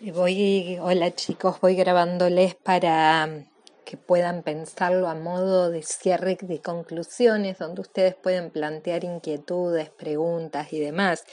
Voy, hola chicos, voy grabándoles para que puedan pensarlo a modo de cierre de conclusiones, donde ustedes pueden plantear inquietudes, preguntas y demás.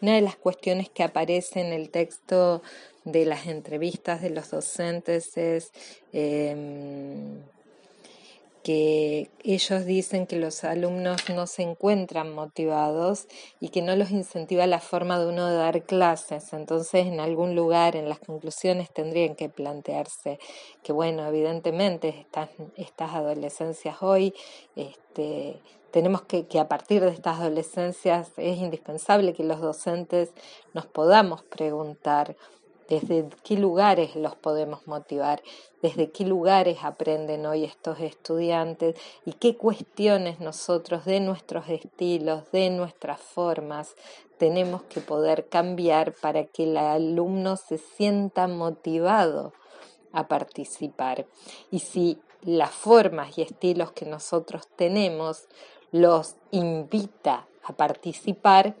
Una de las cuestiones que aparece en el texto de las entrevistas de los docentes es em, que ellos dicen que los alumnos no se encuentran motivados y que no los incentiva la forma de uno de dar clases. Entonces, en algún lugar, en las conclusiones, tendrían que plantearse que, bueno, evidentemente estas, estas adolescencias hoy, este, tenemos que, que a partir de estas adolescencias es indispensable que los docentes nos podamos preguntar desde qué lugares los podemos motivar, desde qué lugares aprenden hoy estos estudiantes y qué cuestiones nosotros de nuestros estilos, de nuestras formas, tenemos que poder cambiar para que el alumno se sienta motivado a participar. Y si las formas y estilos que nosotros tenemos los invita a participar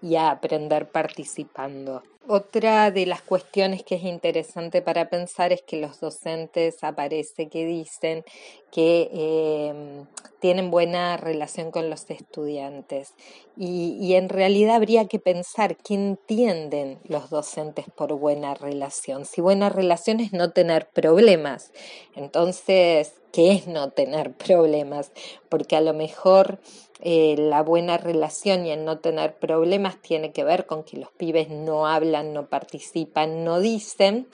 y a aprender participando. Otra de las cuestiones que es interesante para pensar es que los docentes aparece que dicen que eh, tienen buena relación con los estudiantes y, y, en realidad habría que pensar qué entienden los docentes por buena relación. Si buena relación es no tener problemas, entonces, ¿qué es no tener problemas? Porque a lo mejor eh, la buena relación y el no tener problemas tiene que ver con que los pibes no hablan, no participan, no dicen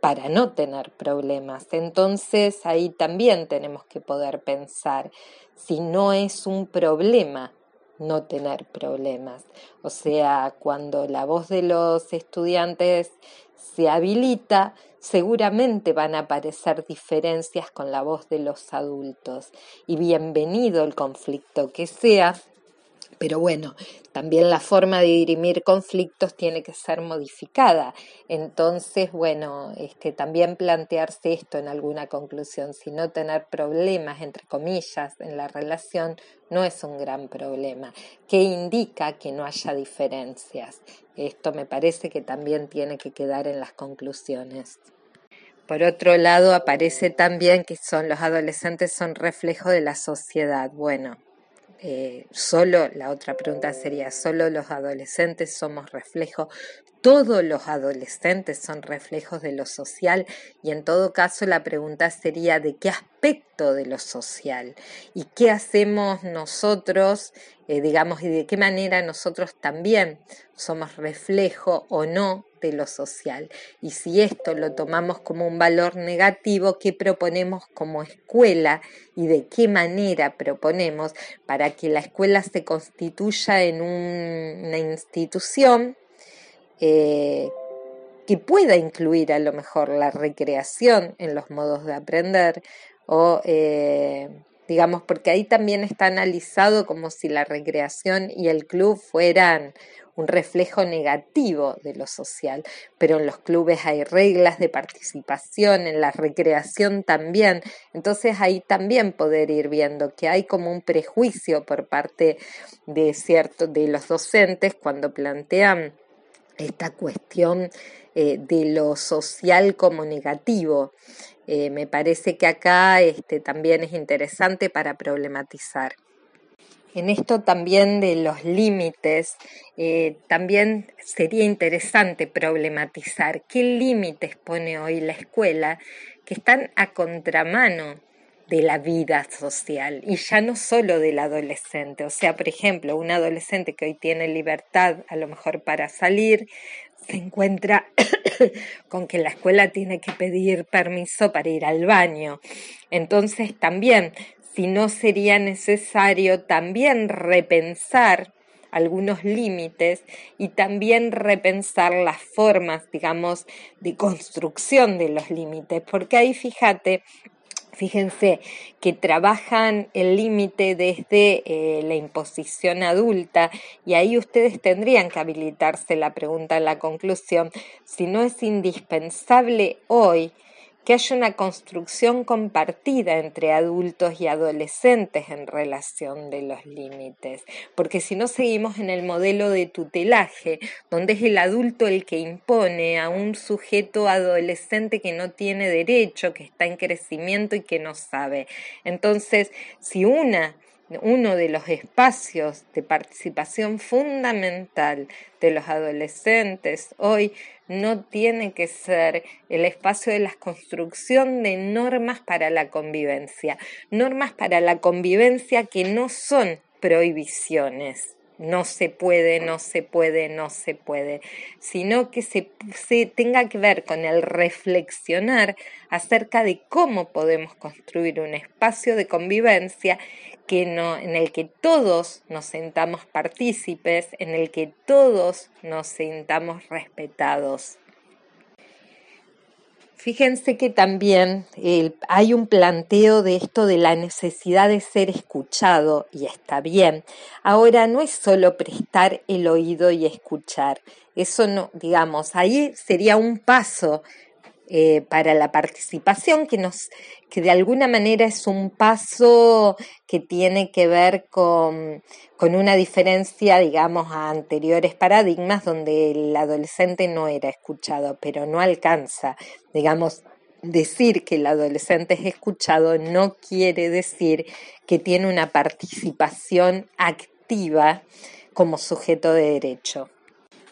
para no tener problemas. Entonces ahí también tenemos que poder pensar si no es un problema no tener problemas. O sea, cuando la voz de los estudiantes se habilita, seguramente van a aparecer diferencias con la voz de los adultos. Y bienvenido el conflicto que sea, pero bueno, también la forma de dirimir conflictos tiene que ser modificada. Entonces, bueno, este, también plantearse esto en alguna conclusión, si no tener problemas, entre comillas, en la relación, no es un gran problema, que indica que no haya diferencias. Esto me parece que también tiene que quedar en las conclusiones. Por otro lado, aparece también que son los adolescentes son reflejo de la sociedad. Bueno, eh, solo, la otra pregunta sería, ¿solo los adolescentes somos reflejo? Todos los adolescentes son reflejos de lo social y en todo caso la pregunta sería de qué aspecto de lo social y qué hacemos nosotros, eh, digamos, y de qué manera nosotros también somos reflejo o no de lo social. Y si esto lo tomamos como un valor negativo, ¿qué proponemos como escuela y de qué manera proponemos para que la escuela se constituya en una institución eh, que pueda incluir a lo mejor la recreación en los modos de aprender o eh, digamos porque ahí también está analizado como si la recreación y el club fueran un reflejo negativo de lo social, pero en los clubes hay reglas de participación, en la recreación también, entonces ahí también poder ir viendo que hay como un prejuicio por parte de cierto de los docentes cuando plantean esta cuestión eh, de lo social como negativo. Eh, me parece que acá este, también es interesante para problematizar en esto también de los límites, eh, también sería interesante problematizar qué límites pone hoy la escuela que están a contramano de la vida social y ya no solo del adolescente. O sea, por ejemplo, un adolescente que hoy tiene libertad a lo mejor para salir, se encuentra con que la escuela tiene que pedir permiso para ir al baño. Entonces también si no sería necesario también repensar algunos límites y también repensar las formas, digamos, de construcción de los límites, porque ahí fíjate, Fíjense que trabajan el límite desde eh, la imposición adulta y ahí ustedes tendrían que habilitarse la pregunta en la conclusión si no es indispensable hoy que haya una construcción compartida entre adultos y adolescentes en relación de los límites, porque si no seguimos en el modelo de tutelaje, donde es el adulto el que impone a un sujeto adolescente que no tiene derecho, que está en crecimiento y que no sabe. Entonces, si una uno de los espacios de participación fundamental de los adolescentes hoy no tiene que ser el espacio de la construcción de normas para la convivencia, normas para la convivencia que no son prohibiciones, no se puede, no se puede, no se puede, sino que se, tenga que ver con el reflexionar acerca de cómo podemos construir un espacio de convivencia que no, en el que todos nos sentamos partícipes, en el que todos nos sintamos respetados. Fíjense que también hay un planteo de esto de la necesidad de ser escuchado y está bien. Ahora no es solo prestar el oído y escuchar. Eso no, digamos, ahí sería un paso eh, para la participación que nos que de alguna manera es un paso que tiene que ver con, con una diferencia, digamos, a anteriores paradigmas donde el adolescente no era escuchado, pero no alcanza, digamos, decir que el adolescente es escuchado no quiere decir que tiene una participación activa como sujeto de derecho.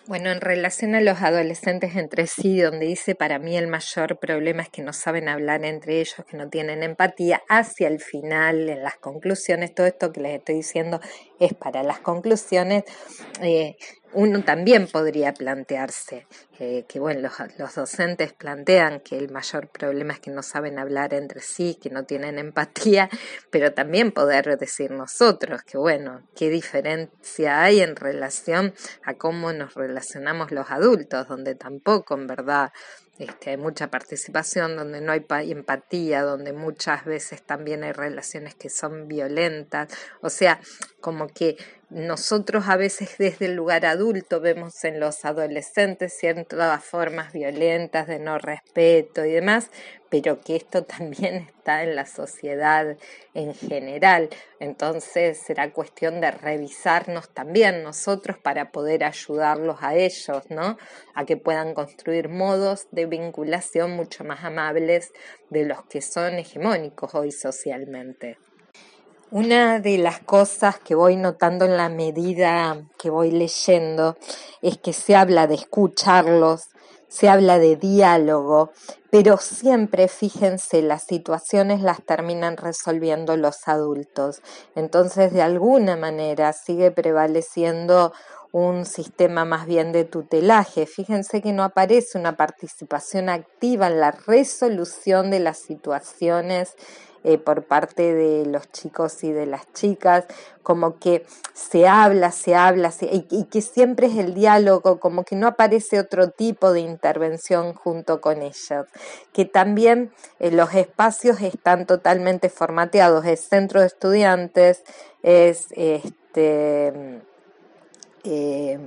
Bueno, en relación a los adolescentes entre sí, donde dice para mí el mayor problema es que no saben hablar entre ellos, que no tienen empatía, hacia el final, en las conclusiones, todo esto que les estoy diciendo es para las conclusiones. Eh, uno también podría plantearse eh, que, bueno, los, docentes plantean que el mayor problema es que no saben hablar entre sí, que no tienen empatía, pero también poder decir nosotros que, bueno, qué diferencia hay en relación a cómo nos relacionamos los adultos, donde tampoco, en verdad, este, hay mucha participación, donde no hay empatía, donde muchas veces también hay relaciones que son violentas. O sea, como que nosotros a veces desde el lugar adulto vemos en los adolescentes ciertas formas violentas de no respeto y demás, pero que esto también está en la sociedad en general. Entonces será cuestión de revisarnos también nosotros para poder ayudarlos a ellos, ¿no? A que puedan construir modos de vinculación mucho más amables de los que son hegemónicos hoy socialmente. Una de las cosas que voy notando en la medida que voy leyendo es que se habla de escucharlos, se habla de diálogo, pero siempre, fíjense, las situaciones las terminan resolviendo los adultos. Entonces, de alguna manera sigue prevaleciendo un sistema más bien de tutelaje. Fíjense que no aparece una participación activa en la resolución de las situaciones eh, por parte de los chicos y de las chicas, como que se habla, se habla, y, que siempre es el diálogo, como que no aparece otro tipo de intervención junto con ellos, que también eh, los espacios están totalmente formateados, es centro de estudiantes, es este eh,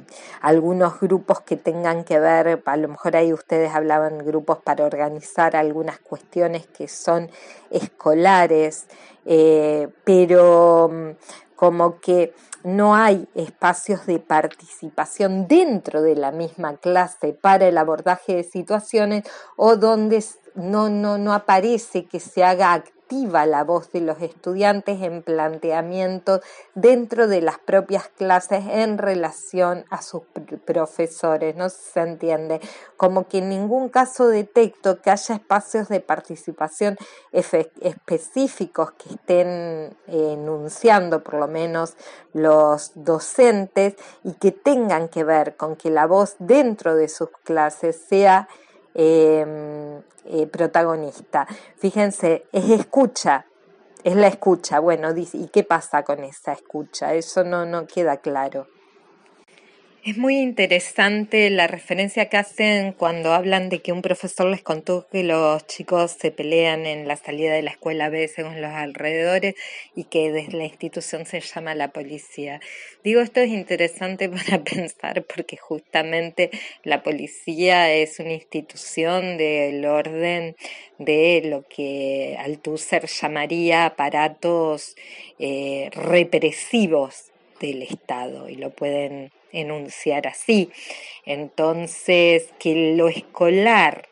algunos grupos que tengan que ver, a lo mejor ahí ustedes hablaban grupos para organizar algunas cuestiones que son escolares, eh, pero mm, como que no hay espacios de participación dentro de la misma clase para el abordaje de situaciones o donde no, no, no aparece que se haga la voz de los estudiantes en planteamiento dentro de las propias clases en relación a sus profesores, no se entiende, como que en ningún caso detecto que haya espacios de participación específicos que estén enunciando por lo menos los docentes y que tengan que ver con que la voz dentro de sus clases sea Em, eh, protagonista. Fíjense, es escucha, es la escucha. Bueno, dice, ¿y qué pasa con esa escucha? Eso no, no queda claro. Es muy interesante la referencia que hacen cuando hablan de que un profesor les contó que los chicos se pelean en la salida de la escuela a veces con los alrededores y que desde la institución se llama la policía. Digo, esto es interesante para pensar porque justamente la policía es una institución del orden de lo que Althusser llamaría aparatos eh, represivos del Estado y lo pueden enunciar así. Entonces, que lo escolar,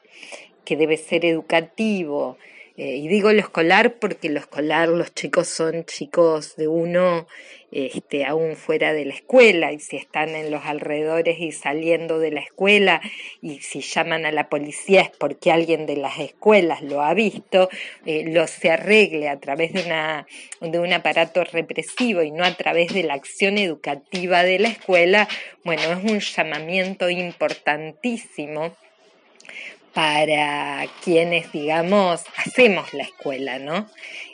que debe ser educativo, eh, y digo lo escolar porque lo escolar, los chicos son chicos de uno este, aún fuera de la escuela y si están en los alrededores y saliendo de la escuela y si llaman a la policía es porque alguien de las escuelas lo ha visto, eh, lo se arregle a través de, una, de un aparato represivo y no a través de la acción educativa de la escuela, bueno, es un llamamiento importantísimo para quienes, digamos, hacemos la escuela, ¿no?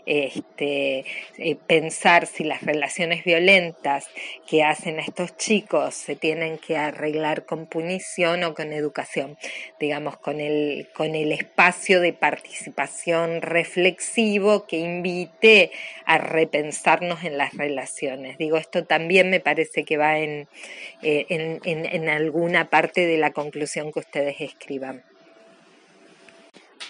Este, eh, pensar si las relaciones violentas que hacen estos chicos se tienen que arreglar con punición o con educación, digamos, con el, con el espacio de participación reflexivo que invite a repensarnos en las relaciones. Digo, esto también me parece que va en, eh, en, en alguna parte de la conclusión que ustedes escriban.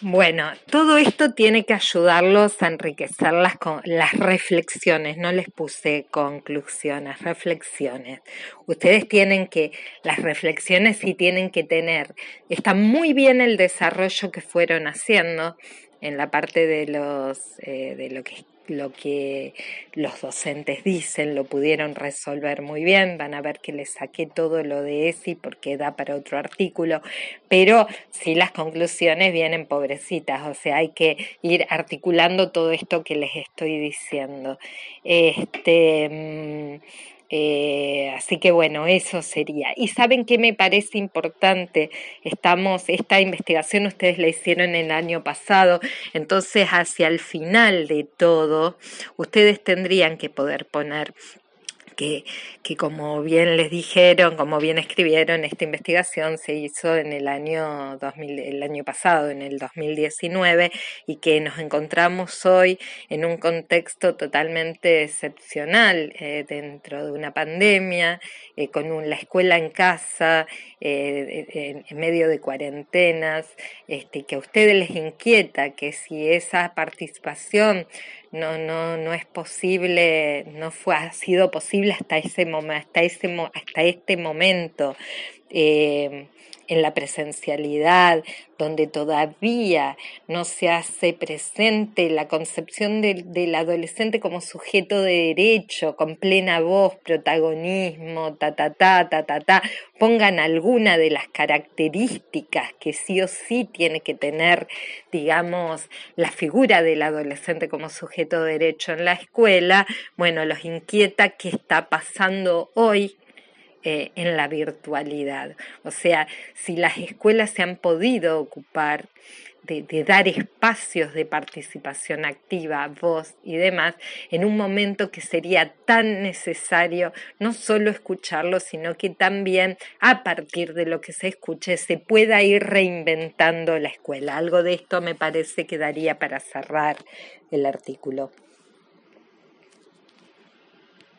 Bueno, todo esto tiene que ayudarlos a enriquecer las, las reflexiones, no les puse conclusiones, reflexiones. Ustedes tienen que, las reflexiones sí tienen que tener, está muy bien el desarrollo que fueron haciendo en la parte de los, eh, de lo que lo que los docentes dicen lo pudieron resolver muy bien, van a ver que les saqué todo lo de ESI porque da para otro artículo, pero sí las conclusiones vienen pobrecitas, o sea, hay que ir articulando todo esto que les estoy diciendo. Este, mm, eh, así que bueno, eso sería. Y saben qué me parece importante, estamos, esta investigación ustedes la hicieron el año pasado, entonces hacia el final de todo, ustedes tendrían que poder poner que, como bien les dijeron, como bien escribieron, esta investigación se hizo en el año 2000, el año pasado, en el 2019, y que nos encontramos hoy en un contexto totalmente excepcional eh, dentro de una pandemia, eh, con la escuela en casa, eh, en, medio de cuarentenas, este, que a ustedes les inquieta que si esa participación no, no, no es posible, no fue, ha sido posible hasta ese momento, hasta ese, hasta este momento. Eh, en la presencialidad, donde todavía no se hace presente la concepción del, adolescente como sujeto de derecho, con plena voz, protagonismo, ta, ta, ta, ta, ta, ta, pongan alguna de las características que sí o sí tiene que tener, digamos, la figura del adolescente como sujeto de derecho en la escuela, bueno, los inquieta qué está pasando hoy eh, en la virtualidad. O sea, si las escuelas se han podido ocupar de, de, dar espacios de participación activa, voz y demás, en un momento que sería tan necesario no solo escucharlo, sino que también a partir de lo que se escuche se pueda ir reinventando la escuela. Algo de esto me parece que daría para cerrar el artículo.